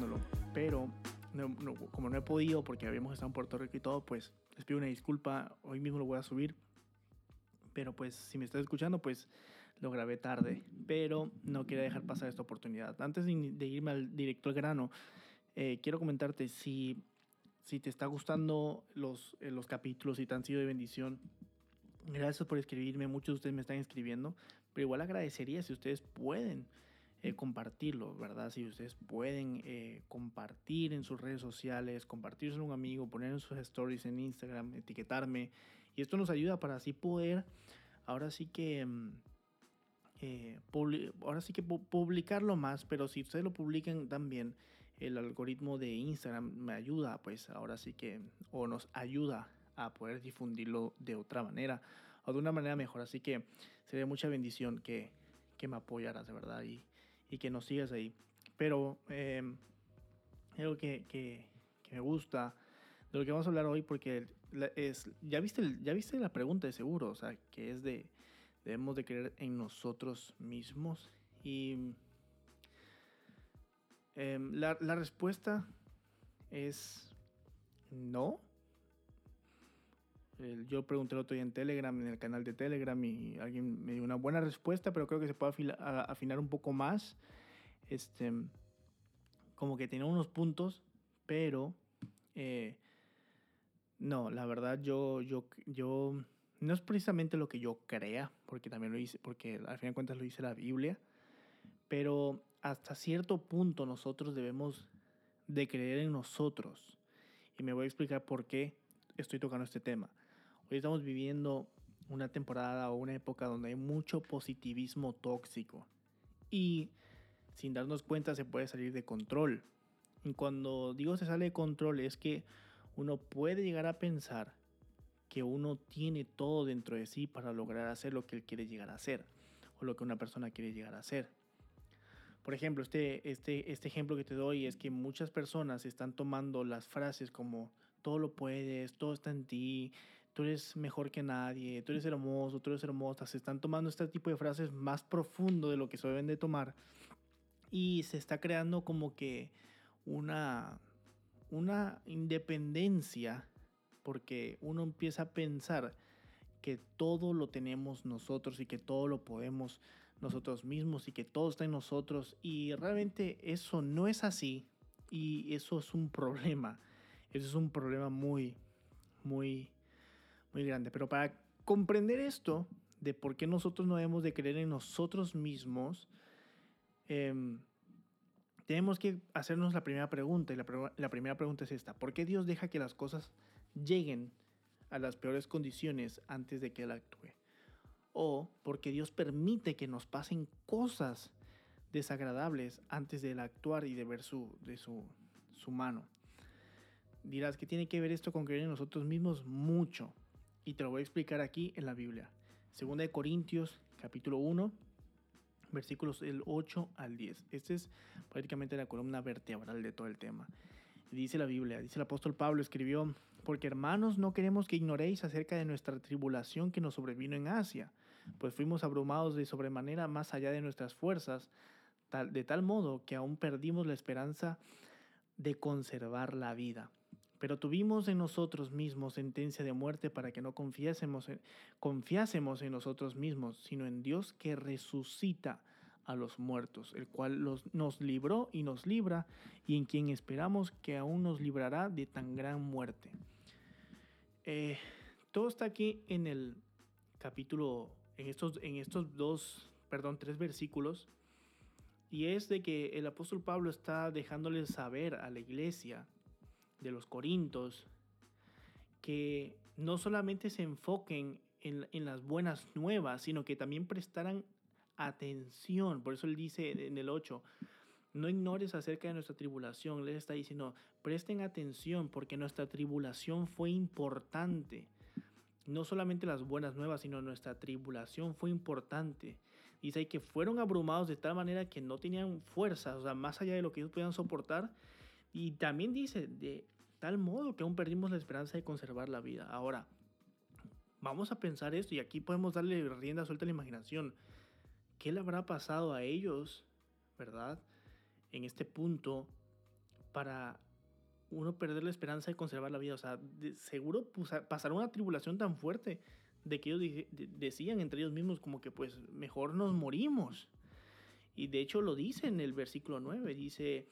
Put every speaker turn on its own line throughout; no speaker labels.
ya estoy publicándolo, pero como no he podido porque habíamos estado en Puerto Rico y todo, pues les pido una disculpa, hoy mismo lo voy a subir, pero pues si me estás escuchando, pues lo grabé tarde, pero no quería dejar pasar esta oportunidad. Antes de, irme al directo al grano, eh, quiero comentarte si, si te está gustando los, eh, los capítulos y te han sido de bendición. Gracias por escribirme, muchos de ustedes me están escribiendo, pero igual agradecería si ustedes pueden eh, compartirlo, ¿verdad? Si ustedes pueden compartir en sus redes sociales, compartirse a un amigo, poner en sus stories en Instagram, etiquetarme. Y esto nos ayuda para así poder, ahora sí que, mm, ahora sí que publicarlo más, pero si ustedes lo publican también, el algoritmo de Instagram me ayuda, pues ahora sí que, o nos ayuda a poder difundirlo de otra manera o de una manera mejor. Así que sería mucha bendición que, que me apoyaras de verdad y, y, que nos sigas ahí. Pero eh, algo que, que, me gusta de lo que vamos a hablar hoy, porque es, ya, viste ya viste la pregunta de seguro, o sea, que es de, debemos de creer en nosotros mismos. Y Em, la, respuesta es no. Yo pregunté el otro día en Telegram, en el canal de Telegram, y alguien me dio una buena respuesta, pero creo que se puede afinar un poco más. Este, como que tiene unos puntos, pero eh, no, la verdad yo, yo, yo, no es precisamente lo que yo crea, porque también lo hice, porque al fin de cuentas lo dice la Biblia, pero hasta cierto punto nosotros debemos de creer en nosotros. Y me voy a explicar por qué estoy tocando este tema. Hoy estamos viviendo una temporada o una época donde hay mucho positivismo tóxico. Y sin darnos cuenta se puede salir de control. Y cuando digo se sale de control es que uno puede llegar a pensar que uno tiene todo dentro de sí para lograr hacer lo que él quiere llegar a hacer o lo que una persona quiere llegar a hacer. Por ejemplo, este, este, este ejemplo que te doy es que muchas personas están tomando las frases como todo lo puedes, todo está en ti, tú eres mejor que nadie, tú eres hermoso, tú eres hermosa. Se están tomando este tipo de frases más profundo de lo que se deben de tomar y se está creando como que una, una independencia porque uno empieza a pensar que todo lo tenemos nosotros y que todo lo podemos nosotros mismos y que todo está en nosotros y realmente eso no es así y eso es un problema. Eso es un problema muy, muy, muy grande. Pero para comprender esto de por qué nosotros no debemos de creer en nosotros mismos, em, tenemos que hacernos la primera pregunta. Y la, primera pregunta es esta. ¿Por qué Dios deja que las cosas lleguen a las peores condiciones antes de que Él actúe? o porque Dios permite que nos pasen cosas desagradables antes de actuar y de ver su, de su, su mano. Dirás que tiene que ver esto con creer en nosotros mismos mucho. Y te lo voy a explicar aquí en la Biblia. Segunda de Corintios, capítulo 1, versículos del 8 al 10. Esta es prácticamente la columna vertebral de todo el tema. Dice la Biblia, dice el apóstol Pablo, escribió, porque hermanos no queremos que ignoréis acerca de nuestra tribulación que nos sobrevino en Asia, pues fuimos abrumados de sobremanera más allá de nuestras fuerzas, tal, de tal modo que aún perdimos la esperanza de conservar la vida. Pero tuvimos en nosotros mismos sentencia de muerte para que no confiásemos en, confiásemos en nosotros mismos, sino en Dios que resucita a los muertos, el cual nos libró y nos libra, y en quien esperamos que aún nos librará de tan gran muerte. Eh, todo está aquí en el capítulo, en estos, en estos dos, perdón, tres versículos, y es de que el apóstol Pablo está dejándole saber a la iglesia de los Corintos que no solamente se enfoquen en, en las buenas nuevas, sino que también prestaran atención. Por eso él dice en el 8, no ignores acerca de nuestra tribulación. Él está diciendo, presten atención porque nuestra tribulación fue importante. No solamente las buenas nuevas, sino nuestra tribulación fue importante. Dice que fueron abrumados de tal manera que no tenían fuerza, o sea, más allá de lo que ellos podían soportar. Y también dice, de tal modo que aún perdimos la esperanza de conservar la vida. Ahora, vamos a pensar esto y aquí podemos darle rienda suelta a la imaginación. ¿Qué le habrá pasado a ellos, verdad? en este punto para uno perder la esperanza de conservar la vida. O sea, seguro pues, pasar una tribulación tan fuerte de que ellos decían entre ellos mismos como que pues mejor nos morimos. Y de hecho lo dice en el versículo 9, dice,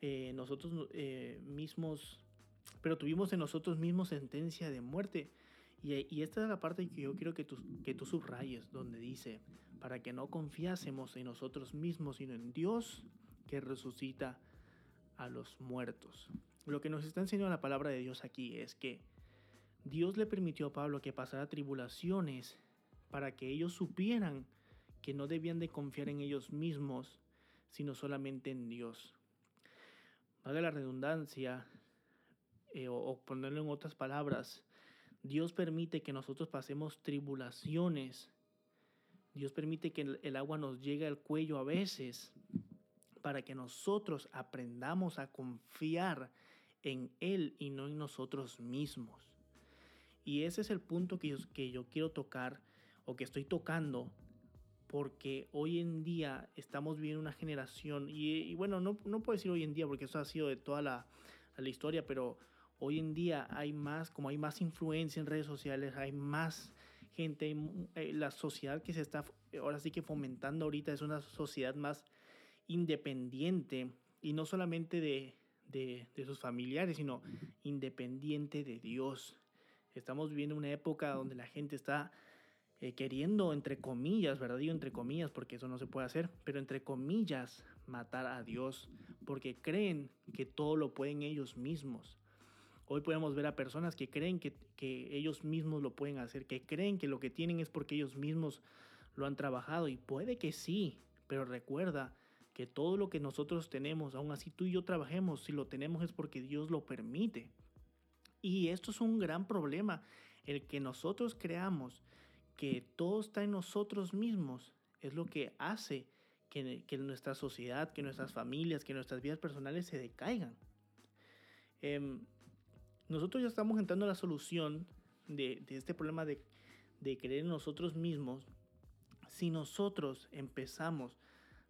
eh, nosotros eh, mismos, pero tuvimos en nosotros mismos sentencia de muerte. Y, esta es la parte que yo quiero que tú, que tú subrayes, donde dice, para que no confiásemos en nosotros mismos, sino en Dios que resucita a los muertos. Lo que nos está enseñando la palabra de Dios aquí es que Dios le permitió a Pablo que pasara tribulaciones para que ellos supieran que no debían de confiar en ellos mismos, sino solamente en Dios. Valga la redundancia, eh, o, ponerlo en otras palabras, Dios permite que nosotros pasemos tribulaciones. Dios permite que el, el agua nos llegue al cuello a veces para que nosotros aprendamos a confiar en Él y no en nosotros mismos. Y ese es el punto que yo, que yo quiero tocar o que estoy tocando porque hoy en día estamos viviendo una generación, y, bueno, no, no, puedo decir hoy en día porque eso ha sido de toda la, la, historia, pero hoy en día hay más, como hay más influencia en redes sociales, hay más gente, eh, la sociedad que se está ahora sí que fomentando ahorita es una sociedad más independiente y no solamente de, de, de sus familiares, sino independiente de Dios. Estamos viviendo una época donde la gente está eh, queriendo, entre comillas, ¿verdad? Digo entre comillas porque eso no se puede hacer, pero entre comillas, matar a Dios, porque creen que todo lo pueden ellos mismos. Hoy podemos ver a personas que creen que, que ellos mismos lo pueden hacer, que creen que lo que tienen es porque ellos mismos lo han trabajado y puede que sí, pero recuerda que todo lo que nosotros tenemos, aún así tú y yo trabajemos, si lo tenemos es porque Dios lo permite. Y esto es un gran problema, el que nosotros creamos que todo está en nosotros mismos es lo que hace que, nuestra sociedad, que nuestras familias, que nuestras vidas personales se decaigan. Em, nosotros ya estamos entrando a la solución de, este problema de, creer en nosotros mismos si nosotros empezamos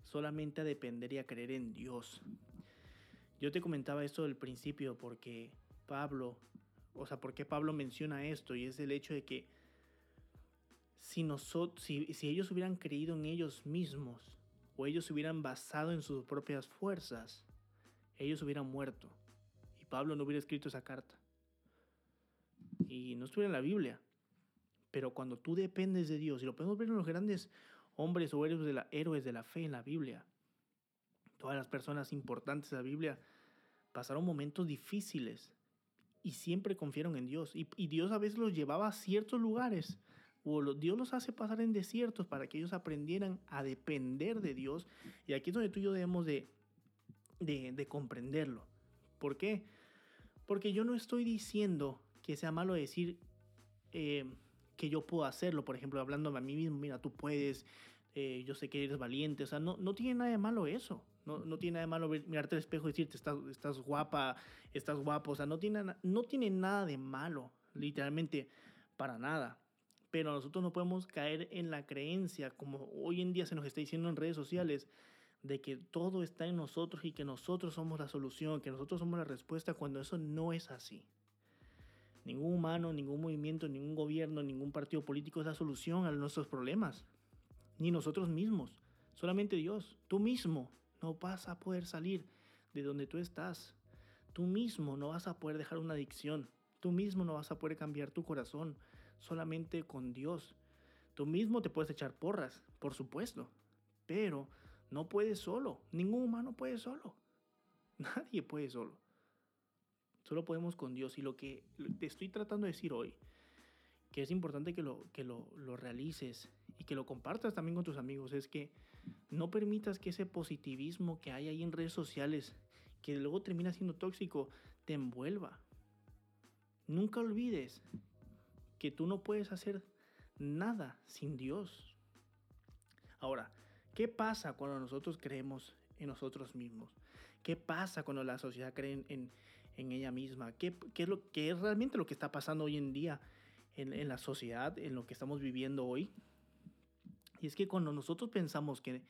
solamente a depender y a creer en Dios. Yo te comentaba esto del principio porque Pablo, o sea, porque Pablo menciona esto y es el hecho de que si, nosotros, si, si ellos hubieran creído en ellos mismos o ellos se hubieran basado en sus propias fuerzas, ellos hubieran muerto. Y Pablo no hubiera escrito esa carta. Y no estuviera en la Biblia. Pero cuando tú dependes de Dios, y lo podemos ver en los grandes hombres o héroes de la, héroes de la fe en la Biblia, todas las personas importantes de la Biblia pasaron momentos difíciles y siempre confiaron en Dios. Y, y Dios a veces los llevaba a ciertos lugares o Dios los hace pasar en desiertos para que ellos aprendieran a depender de Dios. Y aquí es donde tú y yo debemos de, de, comprenderlo. ¿Por qué? Porque yo no estoy diciendo que sea malo decir eh, que yo puedo hacerlo. Por ejemplo, hablándome a mí mismo, mira, tú puedes, eh, yo sé que eres valiente. O sea, no, no tiene nada de malo eso. No, no tiene nada de malo mirarte al espejo y decirte, estás, estás guapa, estás guapo. O sea, no tiene, no tiene nada de malo, literalmente, para nada. Pero nosotros no podemos caer en la creencia, como hoy en día se nos está diciendo en redes sociales, de que todo está en nosotros y que nosotros somos la solución, que nosotros somos la respuesta, cuando eso no es así. Ningún humano, ningún movimiento, ningún gobierno, ningún partido político es la solución a nuestros problemas. Ni nosotros mismos. Solamente Dios. Tú mismo no vas a poder salir de donde tú estás. Tú mismo no vas a poder dejar una adicción. Tú mismo no vas a poder cambiar tu corazón solamente con Dios. Tú mismo te puedes echar porras, por supuesto, pero no puedes solo. Ningún humano puede solo. Nadie puede solo. Solo podemos con Dios. Y lo que te estoy tratando de decir hoy, que es importante que lo, que lo, lo realices y que lo compartas también con tus amigos, es que no permitas que ese positivismo que hay ahí en redes sociales, que luego termina siendo tóxico, te envuelva. Nunca olvides que tú no puedes hacer nada sin Dios. Ahora, ¿qué pasa cuando nosotros creemos en nosotros mismos? ¿Qué pasa cuando la sociedad cree en, ella misma? ¿Qué, es lo, que es realmente lo que está pasando hoy en día en, la sociedad, en lo que estamos viviendo hoy? Y es que cuando nosotros pensamos que,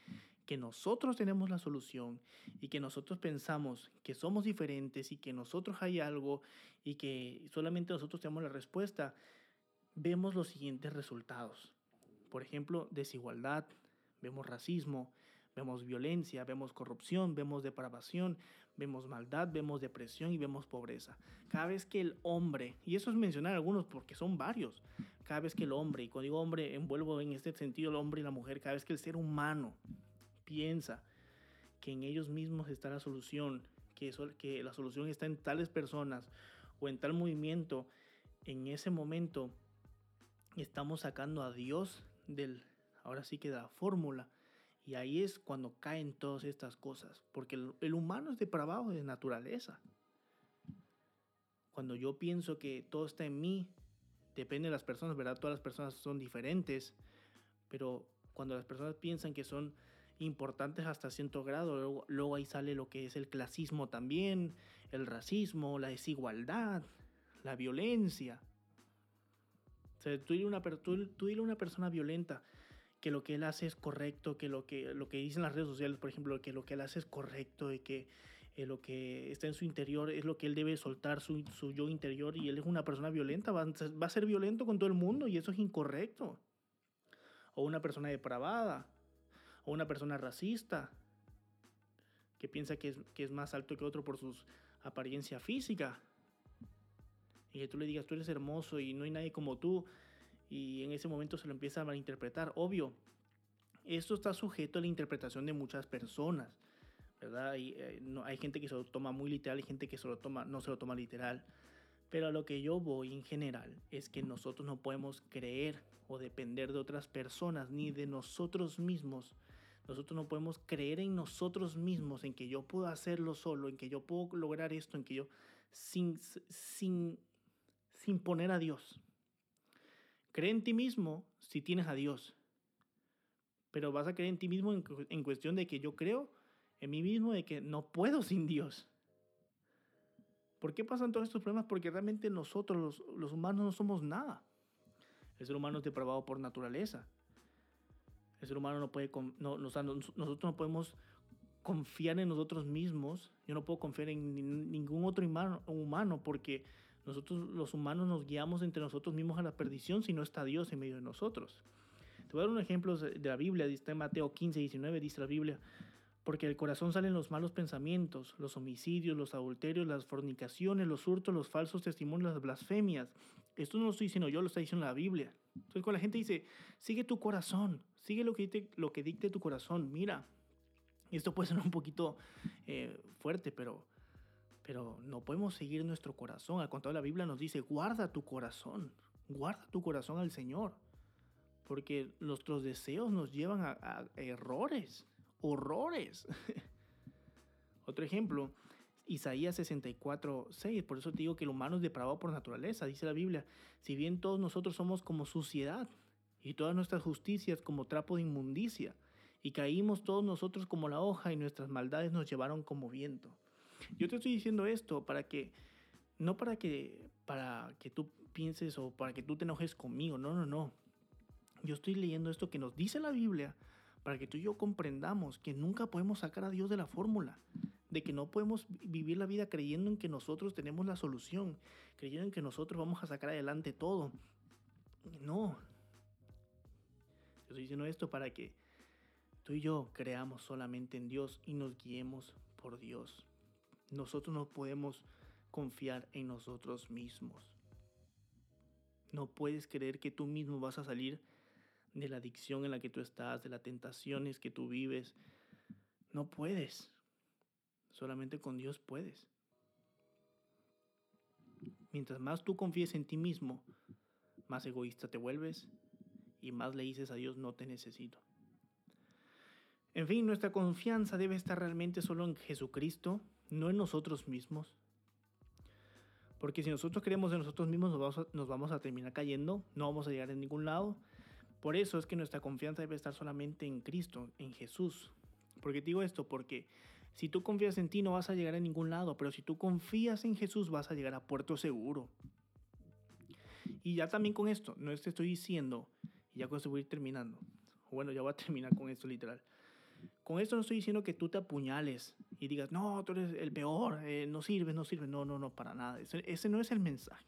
que nosotros tenemos la solución y que nosotros pensamos que somos diferentes y que nosotros hay algo y que solamente nosotros tenemos la respuesta, vemos los siguientes resultados. Por ejemplo, desigualdad, vemos racismo, vemos violencia, vemos corrupción, vemos depravación, vemos maldad, vemos depresión y vemos pobreza. Cada vez que el hombre, y eso es mencionar algunos porque son varios, cada vez que el hombre, y cuando digo hombre envuelvo en este sentido el hombre y la mujer, cada vez que el ser humano piensa que en ellos mismos está la solución, que, eso, que la solución está en tales personas o en tal movimiento, en ese momento estamos sacando a Dios del, ahora sí que da fórmula. Y ahí es cuando caen todas estas cosas, porque el, el humano es depravado de naturaleza. Cuando yo pienso que todo está en mí, depende de las personas, ¿verdad? Todas las personas son diferentes, pero cuando las personas piensan que son importantes hasta cierto grado, luego, ahí sale lo que es el clasismo también, el racismo, la desigualdad, la violencia. O sea, tú dile una, tú, tú a una persona violenta que lo que él hace es correcto, que lo que, lo que dicen las redes sociales, por ejemplo, que lo que él hace es correcto y que eh, lo que está en su interior es lo que él debe soltar, su, su yo interior, y él es una persona violenta, va, va, a ser violento con todo el mundo y eso es incorrecto. O una persona depravada, o una persona racista, que piensa que es, que es más alto que otro por su apariencia física. Y que tú le digas, tú eres hermoso y no hay nadie como tú, y en ese momento se lo empieza a malinterpretar. Obvio, esto está sujeto a la interpretación de muchas personas. ¿verdad? Y, eh, no, hay gente que se lo toma muy literal y gente que se lo toma, no se lo toma literal. Pero a lo que yo voy en general es que nosotros no podemos creer o depender de otras personas ni de nosotros mismos. Nosotros no podemos creer en nosotros mismos, en que yo puedo hacerlo solo, en que yo puedo lograr esto, en que yo sin, sin, sin poner a Dios. Cree en ti mismo si tienes a Dios. Pero vas a creer en ti mismo en, cuestión de que yo creo en mí mismo de que no puedo sin Dios. ¿Por qué pasan todos estos problemas? Porque realmente nosotros, los, humanos, no somos nada. El ser humano es depravado por naturaleza. El ser humano no puede, no, nosotros no podemos confiar en nosotros mismos. Yo no puedo confiar en ningún otro humano porque nosotros los humanos nos guiamos entre nosotros mismos a la perdición si no está Dios en medio de nosotros. Te voy a dar un ejemplo de la Biblia, dice Mateo 15, 19, dice la Biblia, porque del corazón salen los malos pensamientos, los homicidios, los adulterios, las fornicaciones, los hurtos, los falsos testimonios, las blasfemias. Esto no lo estoy diciendo yo, lo está diciendo la Biblia. Entonces cuando la gente dice, sigue tu corazón, sigue lo que, dicte, lo que tu corazón, mira, esto puede ser un poquito eh, fuerte, pero, pero no podemos seguir nuestro corazón. Al contrario, la Biblia nos dice, guarda tu corazón, guarda tu corazón al Señor, porque nuestros deseos nos llevan a, a errores horrores. Otro ejemplo, Isaías 64, 6. Por eso te digo que el humano es depravado por naturaleza, dice la Biblia. Si bien todos nosotros somos como suciedad y todas nuestras justicias como trapo de inmundicia, y caímos todos nosotros como la hoja y nuestras maldades nos llevaron como viento. Yo te estoy diciendo esto para que, no para que, para que tú pienses o para que tú te enojes conmigo, no, no, no. Yo estoy leyendo esto que nos dice la Biblia para que tú y yo comprendamos que nunca podemos sacar a Dios de la fórmula, de que no podemos vivir la vida creyendo en que nosotros tenemos la solución, creyendo en que nosotros vamos a sacar adelante todo. No. estoy diciendo esto para que tú y yo creamos solamente en Dios y nos guiemos por Dios. Nosotros no podemos confiar en nosotros mismos. No puedes creer que tú mismo vas a salir de la adicción en la que tú estás, de las tentaciones que tú vives. No puedes. Solamente con Dios puedes. Mientras más tú confíes en ti mismo, más egoísta te vuelves y más le dices a Dios no te necesito. En fin, nuestra confianza debe estar realmente solo en Jesucristo, no en nosotros mismos. Porque si nosotros creemos en nosotros mismos, nos vamos, a, nos terminar cayendo, no vamos a llegar a ningún lado por eso es que nuestra confianza debe estar solamente en Cristo, en Jesús. ¿Por qué digo esto? Porque si tú confías en ti no vas a llegar a ningún lado, pero si tú confías en Jesús vas a llegar a puerto seguro. Y ya también con esto, no te estoy diciendo, y ya con esto voy a ir terminando. Bueno, ya voy a terminar con esto literal. Con esto no estoy diciendo que tú te apuñales y digas, no, tú eres el peor, eh, no sirve, no sirve. No, no, no, para nada. Ese, ese, no es el mensaje.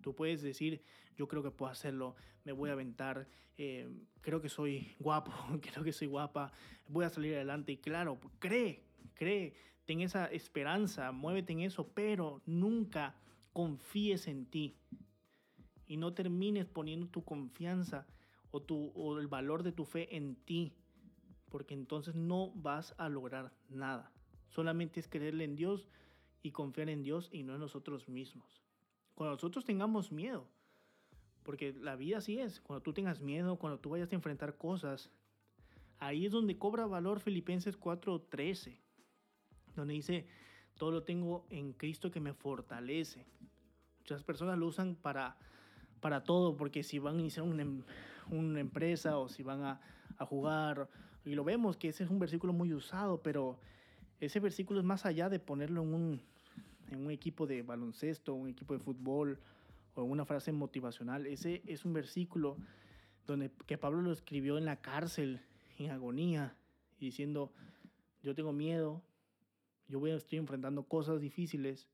Tú puedes decir, yo creo que puedo hacerlo, me voy a aventar, eh, creo que soy guapo, creo que soy guapa, voy a salir adelante. Y claro, cree, cree, ten esa esperanza, muévete en eso, pero nunca confíes en ti. Y no termines poniendo tu confianza o, tu, o el valor de tu fe en ti, porque entonces no vas a lograr nada. Solamente es creerle en Dios y confiar en Dios y no en nosotros mismos. Cuando nosotros tengamos miedo, porque la vida así es, cuando tú tengas miedo, cuando tú vayas a enfrentar cosas, ahí es donde cobra valor Filipenses 4:13, donde dice, todo lo tengo en Cristo que me fortalece. Muchas personas lo usan para, para todo, porque si van a iniciar una, em, una empresa o si van a, a jugar, y lo vemos que ese es un versículo muy usado, pero ese versículo es más allá de ponerlo en un, en un equipo de baloncesto, un equipo de fútbol o en una frase motivacional. Ese es un versículo donde que Pablo lo escribió en la cárcel, en agonía, diciendo, yo tengo miedo, yo voy, estoy enfrentando cosas difíciles,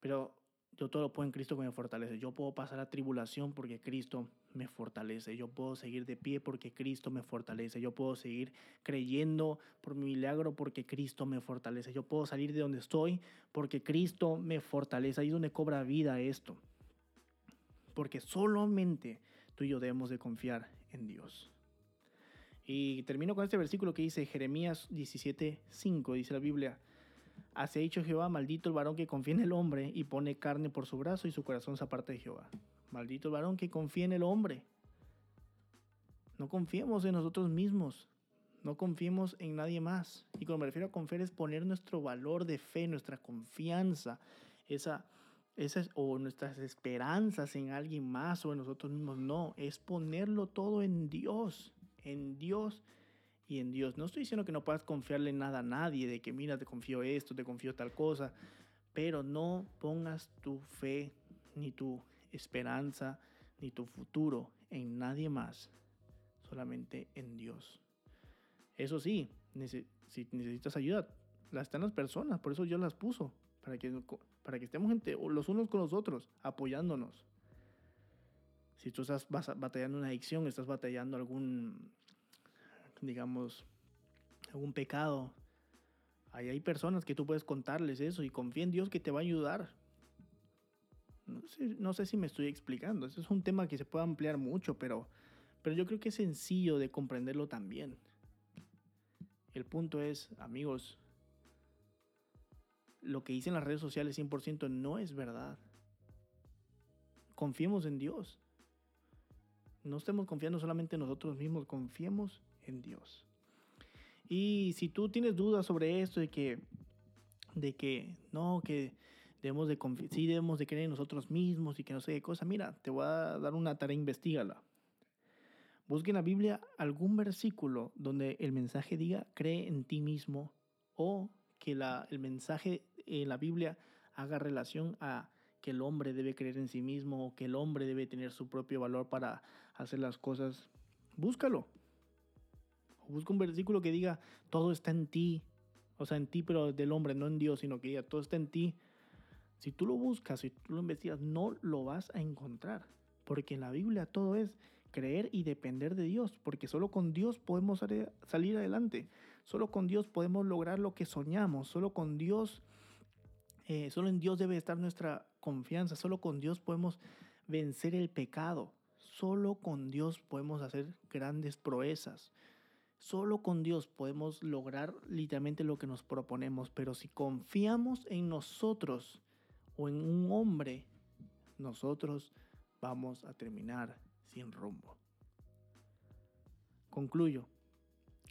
pero yo todo lo puedo en Cristo que me fortalece. Yo puedo pasar la tribulación porque Cristo me fortalece. Yo puedo seguir de pie porque Cristo me fortalece. Yo puedo seguir creyendo por mi milagro porque Cristo me fortalece. Yo puedo salir de donde estoy porque Cristo me fortalece. Ahí es donde cobra vida esto. Porque solamente tú y yo debemos de confiar en Dios. Y termino con este versículo que dice Jeremías 17:5, dice la Biblia. Así ha dicho Jehová, maldito el varón que confía en el hombre y pone carne por su brazo y su corazón se aparta de Jehová. Maldito el varón que confía en el hombre. No confiemos en nosotros mismos. No confiemos en nadie más. Y cuando me refiero a confiar es poner nuestro valor de fe, nuestra confianza, esa, esa, o nuestras esperanzas en alguien más o en nosotros mismos. No, es ponerlo todo en Dios, en Dios y en Dios. No estoy diciendo que no puedas confiarle nada a nadie, de que mira, te confío esto, te confío tal cosa, pero no pongas tu fe ni tu esperanza ni tu futuro en nadie más, solamente en Dios. Eso sí, si necesitas ayuda, las están las personas, por eso Dios las puso, para que, para que estemos los unos con los otros, apoyándonos. Si tú estás batallando una adicción, estás batallando algún, digamos, algún pecado, ahí hay personas que tú puedes contarles eso y confía en Dios que te va a ayudar. No sé, si me estoy explicando. Eso es un tema que se puede ampliar mucho, pero, pero yo creo que es sencillo de comprenderlo también. El punto es, amigos, lo que dicen las redes sociales 100% no es verdad. Confiemos en Dios. No estemos confiando solamente en nosotros mismos, confiemos en Dios. Y si tú tienes dudas sobre esto de que, de que no, que debemos de sí debemos de creer en nosotros mismos y que no sé qué cosa. Mira, te voy a dar una tarea, investigala. Busque en la Biblia algún versículo donde el mensaje diga cree en ti mismo o que la, el mensaje en la Biblia haga relación a que el hombre debe creer en sí mismo o que el hombre debe tener su propio valor para hacer las cosas. Búscalo. Busca un versículo que diga todo está en ti. O sea, en ti, pero del hombre, no en Dios, sino que diga todo está en ti si tú lo buscas, si tú lo investigas, no lo vas a encontrar. Porque en la Biblia todo es creer y depender de Dios. Porque solo con Dios podemos salir adelante. Solo con Dios podemos lograr lo que soñamos. Solo con Dios, eh, solo en Dios debe estar nuestra confianza. Solo con Dios podemos vencer el pecado. Solo con Dios podemos hacer grandes proezas. Solo con Dios podemos lograr literalmente lo que nos proponemos. Pero si confiamos en nosotros, o en un hombre, nosotros vamos a terminar sin rumbo. Concluyo.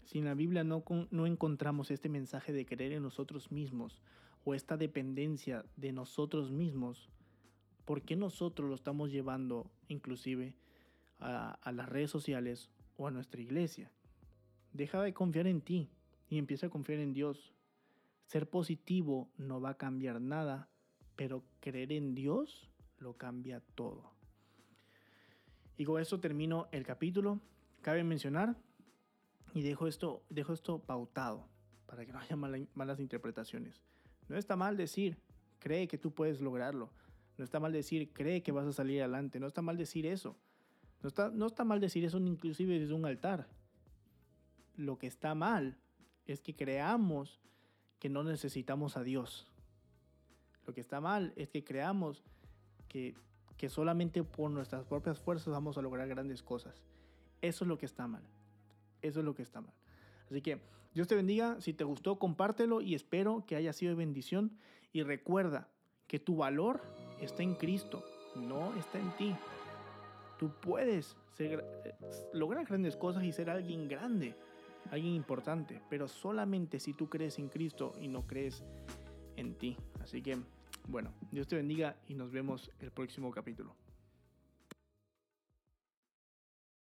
Si en la Biblia no, no encontramos este mensaje de creer en nosotros mismos o esta dependencia de nosotros mismos, ¿por qué nosotros lo estamos llevando inclusive a, a las redes sociales o a nuestra iglesia? Deja de confiar en ti y empieza a confiar en Dios. Ser positivo no va a cambiar nada pero creer en Dios lo cambia todo. Y con eso termino el capítulo. Cabe mencionar Y dejo esto, dejo esto pautado para que no haya malas interpretaciones. No está mal decir, cree que tú puedes lograrlo. No está mal decir, cree que vas a salir adelante. No está mal decir eso. No está, no está mal decir eso inclusive desde un altar. Lo que está mal es que creamos que no necesitamos a Dios. Lo que está mal es que creamos que, que solamente por nuestras propias fuerzas vamos a lograr grandes cosas. Eso es lo que está mal. Eso es lo que está mal. Así que Dios te bendiga. Si te gustó, compártelo y espero que haya sido de bendición. Y recuerda que tu valor está en Cristo, no está en ti. Tú puedes lograr grandes cosas y ser alguien grande, alguien importante, pero solamente si tú crees en Cristo y no crees en ti. Así que, bueno, Dios te bendiga y nos vemos el próximo capítulo.